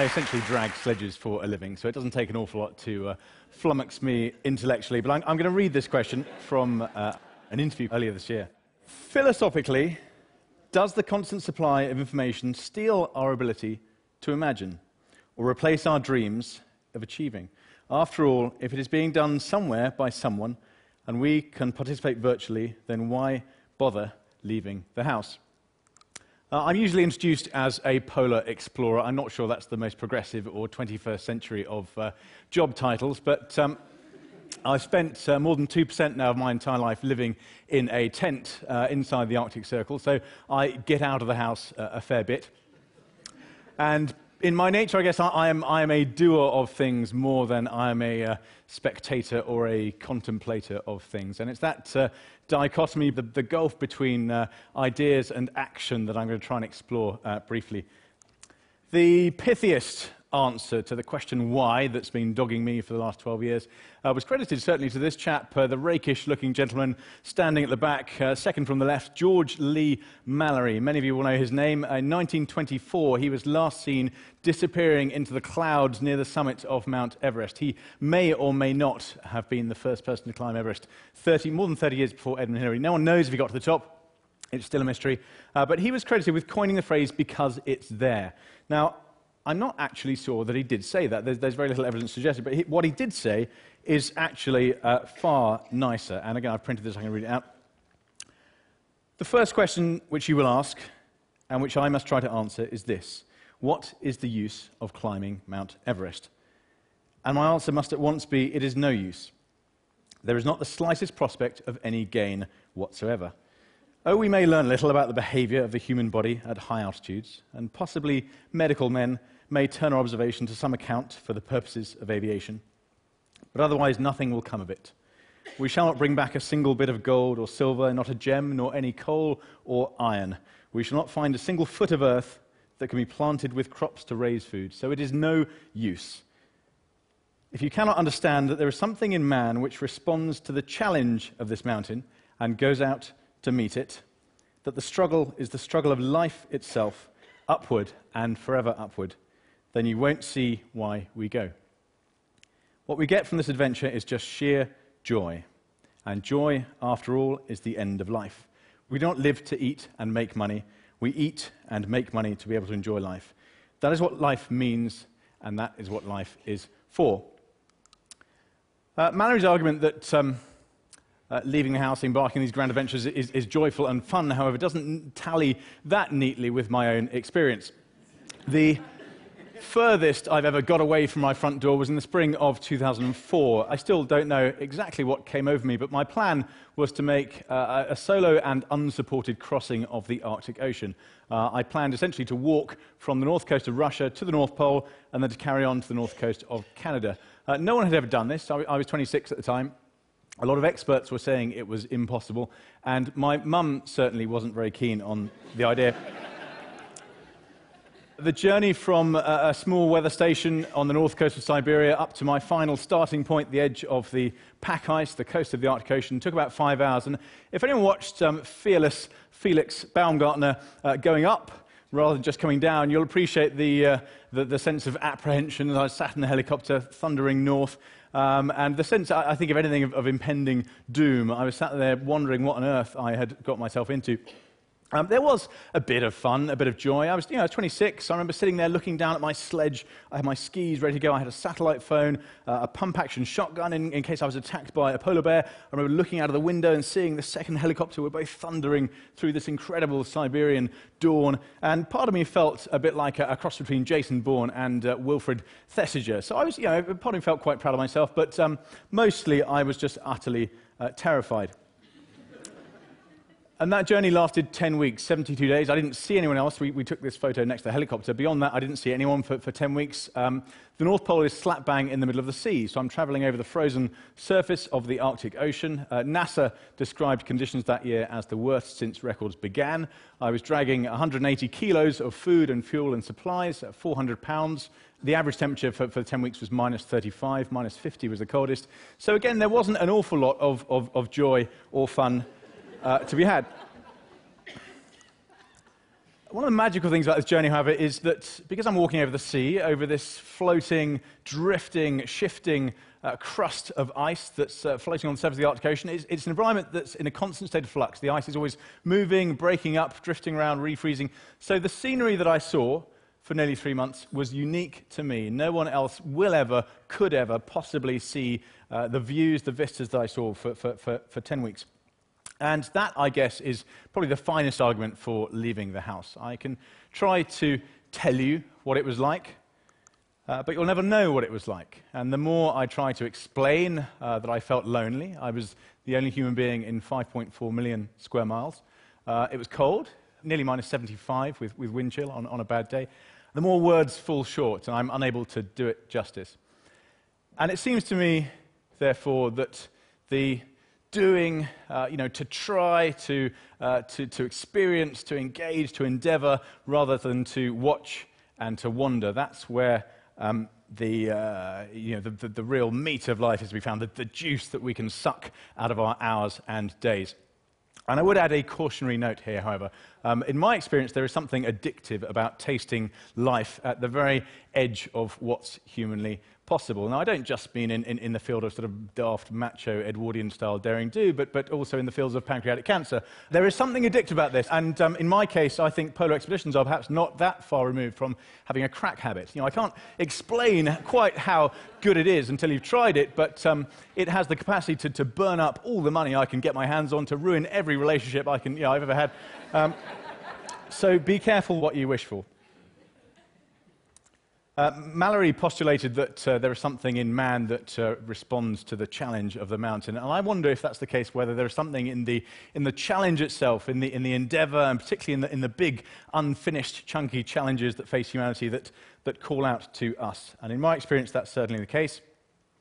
I essentially drag sledges for a living, so it doesn't take an awful lot to uh, flummox me intellectually. But I'm, I'm going to read this question from uh, an interview earlier this year. Philosophically, does the constant supply of information steal our ability to imagine or replace our dreams of achieving? After all, if it is being done somewhere by someone and we can participate virtually, then why bother leaving the house? Uh, I'm usually introduced as a polar explorer. I'm not sure that's the most progressive or 21st century of uh, job titles, but um, I've spent uh, more than 2% now of my entire life living in a tent uh, inside the Arctic Circle, so I get out of the house uh, a fair bit. And in my nature, I guess I, I, am, I am a doer of things more than I am a uh, spectator or a contemplator of things. And it's that uh, dichotomy, the, the, gulf between uh, ideas and action that I'm going to try and explore uh, briefly. The pithiest answer to the question why that's been dogging me for the last 12 years uh, was credited certainly to this chap, uh, the rakish looking gentleman standing at the back, uh, second from the left, George Leigh Mallory. Many of you will know his name. In 1924, he was last seen disappearing into the clouds near the summit of Mount Everest. He may or may not have been the first person to climb Everest 30, more than 30 years before Edmund Hillary. No one knows if he got to the top. It's still a mystery. Uh, but he was credited with coining the phrase because it's there. Now, I'm not actually sure that he did say that. There's, there's very little evidence suggested. But he, what he did say is actually uh, far nicer. And again, I've printed this, I can read it out. The first question which you will ask, and which I must try to answer, is this What is the use of climbing Mount Everest? And my answer must at once be it is no use. There is not the slightest prospect of any gain whatsoever. Oh, we may learn a little about the behavior of the human body at high altitudes, and possibly medical men may turn our observation to some account for the purposes of aviation. But otherwise, nothing will come of it. We shall not bring back a single bit of gold or silver, not a gem, nor any coal or iron. We shall not find a single foot of earth that can be planted with crops to raise food. So it is no use. If you cannot understand that there is something in man which responds to the challenge of this mountain and goes out to meet it, that the struggle is the struggle of life itself, upward and forever upward, then you won't see why we go. What we get from this adventure is just sheer joy. And joy, after all, is the end of life. We don't live to eat and make money. We eat and make money to be able to enjoy life. That is what life means, and that is what life is for. Uh, Mallory's argument that um, uh, leaving the house, embarking on these grand adventures is, is joyful and fun, however, it doesn't tally that neatly with my own experience. The furthest I've ever got away from my front door was in the spring of 2004. I still don't know exactly what came over me, but my plan was to make uh, a solo and unsupported crossing of the Arctic Ocean. Uh, I planned essentially to walk from the north coast of Russia to the North Pole and then to carry on to the north coast of Canada. Uh, no one had ever done this. I, I was 26 at the time. A lot of experts were saying it was impossible, and my mum certainly wasn't very keen on the idea. the journey from a, small weather station on the north coast of Siberia up to my final starting point, the edge of the pack ice, the coast of the Arctic Ocean, took about five hours. And if anyone watched um, Fearless Felix Baumgartner uh, going up rather than just coming down, you'll appreciate the, uh, the, the, sense of apprehension as I sat in the helicopter thundering north. Um, and the sense, I, think, of anything of, of impending doom, I was sat there wondering what on earth I had got myself into. Um, there was a bit of fun, a bit of joy. I was, you know, 26. I remember sitting there looking down at my sledge. I had my skis ready to go. I had a satellite phone, uh, a pump action shotgun in, in, case I was attacked by a polar bear. I remember looking out of the window and seeing the second helicopter. We're both thundering through this incredible Siberian dawn. And part of me felt a bit like a, a cross between Jason Bourne and uh, Wilfred Thesiger. So I was, you know, part of me felt quite proud of myself, but um, mostly I was just utterly uh, terrified. And that journey lasted 10 weeks, 72 days. I didn't see anyone else. We, we took this photo next to the helicopter. Beyond that, I didn't see anyone for, for 10 weeks. Um, the North Pole is slap bang in the middle of the sea, so I'm traveling over the frozen surface of the Arctic Ocean. Uh, NASA described conditions that year as the worst since records began. I was dragging 180 kilos of food and fuel and supplies, 400 pounds. The average temperature for, for 10 weeks was minus 35, minus 50 was the coldest. So again, there wasn't an awful lot of, of, of joy or fun uh, to be had. One of the magical things about this journey, however, is that because I'm walking over the sea, over this floating, drifting, shifting uh, crust of ice that's uh, floating on the surface of the Arctic Ocean, it's, it's, an environment that's in a constant state of flux. The ice is always moving, breaking up, drifting around, refreezing. So the scenery that I saw for nearly three months was unique to me. No one else will ever, could ever possibly see uh, the views, the vistas that I saw for, for, for, for 10 weeks. And that, I guess, is probably the finest argument for leaving the house. I can try to tell you what it was like, uh, but you'll never know what it was like. And the more I try to explain uh, that I felt lonely, I was the only human being in 5.4 million square miles. Uh, it was cold, nearly minus 75 with, with wind chill on, on a bad day. The more words fall short, and I'm unable to do it justice. And it seems to me, therefore, that the doing, uh, you know, to try, to, uh, to, to experience, to engage, to endeavor, rather than to watch and to wander. That's where um, the, uh, you know, the, the, the, real meat of life is to be found, the, the juice that we can suck out of our hours and days. And I would add a cautionary note here, however. Um, in my experience, there is something addictive about tasting life at the very edge of what's humanly possible. Now, I don't just mean in, in, in the field of sort of daft, macho, Edwardian style daring do, but, but also in the fields of pancreatic cancer. There is something addictive about this. And um, in my case, I think polar expeditions are perhaps not that far removed from having a crack habit. You know, I can't explain quite how good it is until you've tried it, but um, it has the capacity to, to burn up all the money I can get my hands on, to ruin every relationship I can, you know, I've ever had. Um, so be careful what you wish for. Uh, Mallory postulated that uh, there is something in man that uh, responds to the challenge of the mountain. And I wonder if that's the case, whether there is something in the, in the challenge itself, in the, in the endeavor, and particularly in the, in the big, unfinished, chunky challenges that face humanity that, that call out to us. And in my experience, that's certainly the case.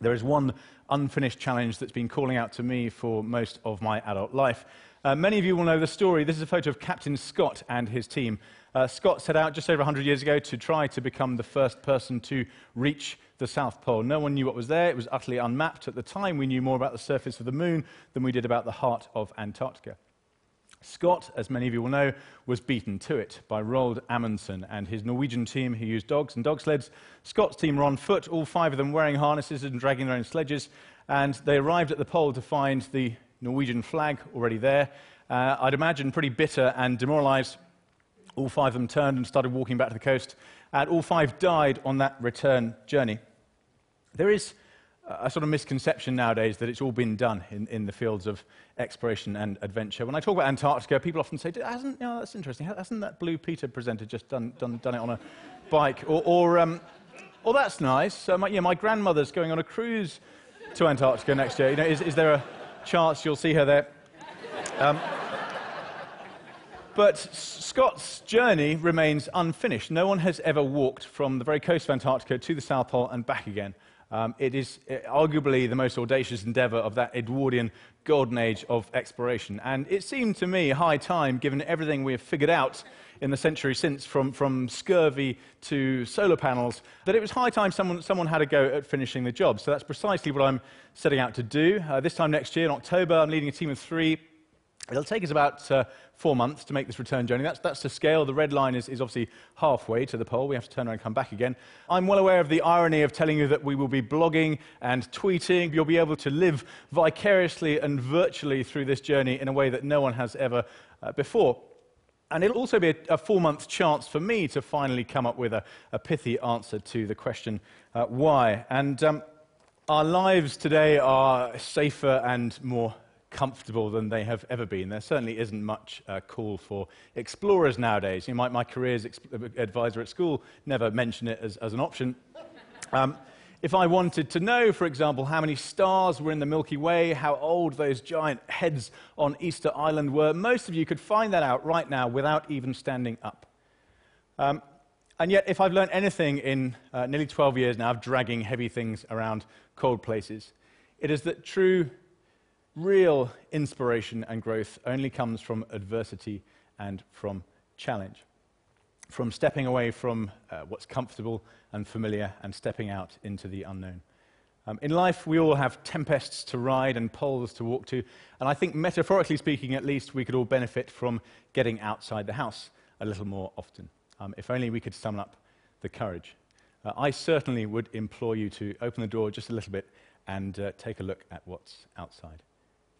There is one unfinished challenge that's been calling out to me for most of my adult life. Uh, many of you will know the story. This is a photo of Captain Scott and his team. Uh, Scott set out just over 100 years ago to try to become the first person to reach the South Pole. No one knew what was there. It was utterly unmapped. At the time, we knew more about the surface of the moon than we did about the heart of Antarctica. Scott, as many of you will know, was beaten to it by Roald Amundsen and his Norwegian team who used dogs and dog sleds. Scott's team were on foot, all five of them wearing harnesses and dragging their own sledges, and they arrived at the pole to find the Norwegian flag already there. Uh, I'd imagine pretty bitter and demoralized all five of them turned and started walking back to the coast, and all five died on that return journey. There is a sort of misconception nowadays that it's all been done in, in the fields of exploration and adventure. When I talk about Antarctica, people often say, hasn't, you know, that's interesting, hasn't that Blue Peter presenter just done, done, done it on a bike? Or, or, um, or that's nice. My, yeah, my grandmother's going on a cruise to Antarctica next year. You know, is, is there a chance you'll see her there? Um, but Scott's journey remains unfinished. No one has ever walked from the very coast of Antarctica to the South Pole and back again. Um, it is uh, arguably the most audacious endeavor of that Edwardian golden age of exploration. And it seemed to me high time, given everything we have figured out in the century since, from, from scurvy to solar panels, that it was high time someone, someone had a go at finishing the job. So that's precisely what I'm setting out to do. Uh, this time next year, in October, I'm leading a team of three It'll take us about uh, four months to make this return journey. That's, that's the scale. The red line is, is obviously halfway to the pole. We have to turn around and come back again. I'm well aware of the irony of telling you that we will be blogging and tweeting. You'll be able to live vicariously and virtually through this journey in a way that no one has ever uh, before. And it'll also be a, a four month chance for me to finally come up with a, a pithy answer to the question uh, why. And um, our lives today are safer and more comfortable than they have ever been. There certainly isn't much uh, call for explorers nowadays. You my, my career as advisor at school never mentioned it as, as an option. Um, if I wanted to know, for example, how many stars were in the Milky Way, how old those giant heads on Easter Island were, most of you could find that out right now without even standing up. Um, and yet, if I've learned anything in uh, nearly 12 years now of dragging heavy things around cold places, it is that true real inspiration and growth only comes from adversity and from challenge, from stepping away from uh, what's comfortable and familiar and stepping out into the unknown. Um, in life, we all have tempests to ride and poles to walk to, and I think, metaphorically speaking, at least, we could all benefit from getting outside the house. a little more often. Um, if only we could summon up the courage. Uh, I certainly would implore you to open the door just a little bit and uh, take a look at what's outside.